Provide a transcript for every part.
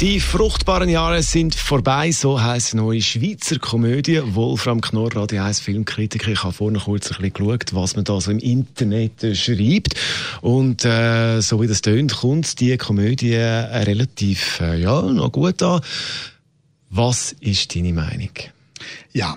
Die fruchtbaren Jahre sind vorbei, so heisst neue Schweizer Komödie. Wolfram Knorr, Radio 1 Filmkritiker. Ich habe vorhin kurz ein bisschen geschaut, was man da so im Internet äh, schreibt. Und äh, so wie das tönt, kommt die Komödie äh, relativ äh, ja, noch gut an. Was ist deine Meinung? Ja.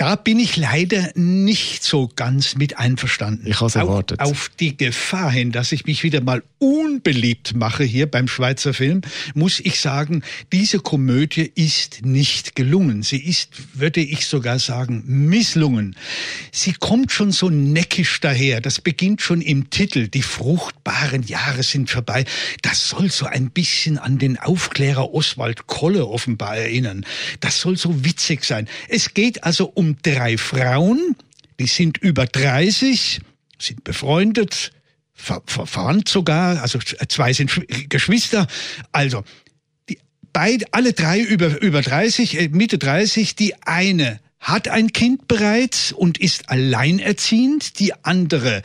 Da bin ich leider nicht so ganz mit einverstanden. Ich habe es erwartet. Auf, auf die Gefahr hin, dass ich mich wieder mal unbeliebt mache hier beim Schweizer Film, muss ich sagen, diese Komödie ist nicht gelungen. Sie ist, würde ich sogar sagen, misslungen. Sie kommt schon so neckisch daher. Das beginnt schon im Titel. Die fruchtbaren Jahre sind vorbei. Das soll so ein bisschen an den Aufklärer Oswald Kolle offenbar erinnern. Das soll so witzig sein. Es geht also um drei Frauen, die sind über 30, sind befreundet, ver ver verwandt sogar, also zwei sind Geschwister. Also, die, beide, alle drei über, über 30, äh, Mitte 30, die eine hat ein Kind bereits und ist alleinerziehend, die andere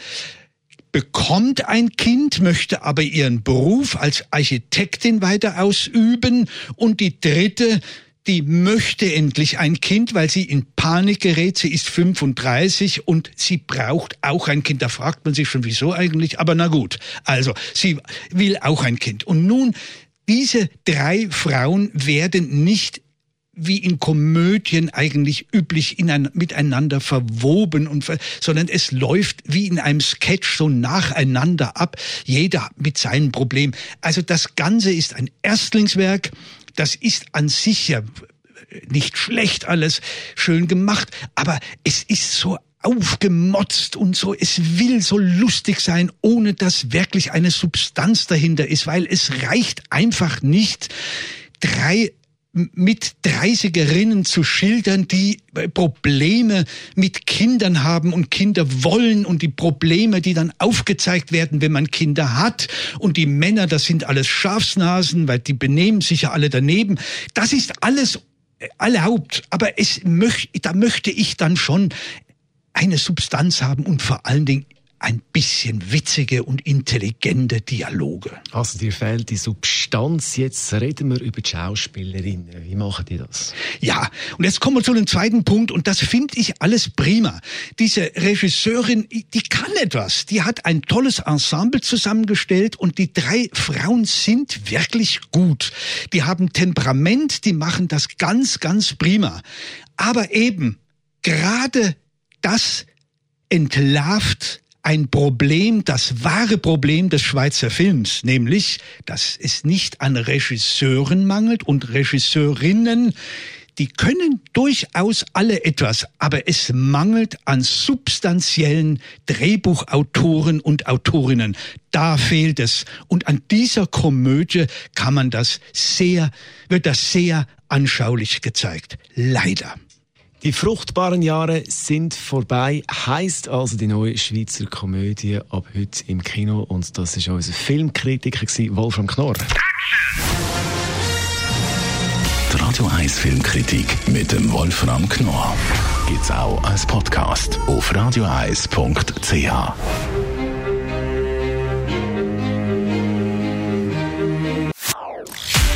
bekommt ein Kind, möchte aber ihren Beruf als Architektin weiter ausüben und die dritte die möchte endlich ein Kind, weil sie in Panik gerät. Sie ist 35 und sie braucht auch ein Kind. Da fragt man sich schon, wieso eigentlich? Aber na gut. Also, sie will auch ein Kind. Und nun, diese drei Frauen werden nicht wie in Komödien eigentlich üblich in miteinander verwoben und sondern es läuft wie in einem Sketch so nacheinander ab, jeder mit seinem Problem. Also das Ganze ist ein Erstlingswerk das ist an sich ja nicht schlecht alles, schön gemacht, aber es ist so aufgemotzt und so, es will so lustig sein, ohne dass wirklich eine Substanz dahinter ist, weil es reicht einfach nicht, drei mit Dreißigerinnen zu schildern, die Probleme mit Kindern haben und Kinder wollen und die Probleme, die dann aufgezeigt werden, wenn man Kinder hat und die Männer, das sind alles Schafsnasen, weil die benehmen sich ja alle daneben. Das ist alles erlaubt, aber es möcht, da möchte ich dann schon eine Substanz haben und vor allen Dingen ein bisschen witzige und intelligente Dialoge. Also dir fehlt die Substanz. Jetzt reden wir über die Schauspielerinnen. Wie machen die das? Ja, und jetzt kommen wir zu dem zweiten Punkt und das finde ich alles prima. Diese Regisseurin, die kann etwas. Die hat ein tolles Ensemble zusammengestellt und die drei Frauen sind wirklich gut. Die haben Temperament, die machen das ganz, ganz prima. Aber eben, gerade das entlarvt ein Problem, das wahre Problem des Schweizer Films, nämlich, dass es nicht an Regisseuren mangelt und Regisseurinnen, die können durchaus alle etwas, aber es mangelt an substanziellen Drehbuchautoren und Autorinnen. Da fehlt es. Und an dieser Komödie kann man das sehr, wird das sehr anschaulich gezeigt. Leider. Die fruchtbaren Jahre sind vorbei, heißt also die neue Schweizer Komödie ab heute im Kino und das ist unser Filmkritiker Wolfram Knorr. Die Radio 1 Filmkritik mit dem Wolfram Knorr gibt's auch als Podcast auf radioeis.ch.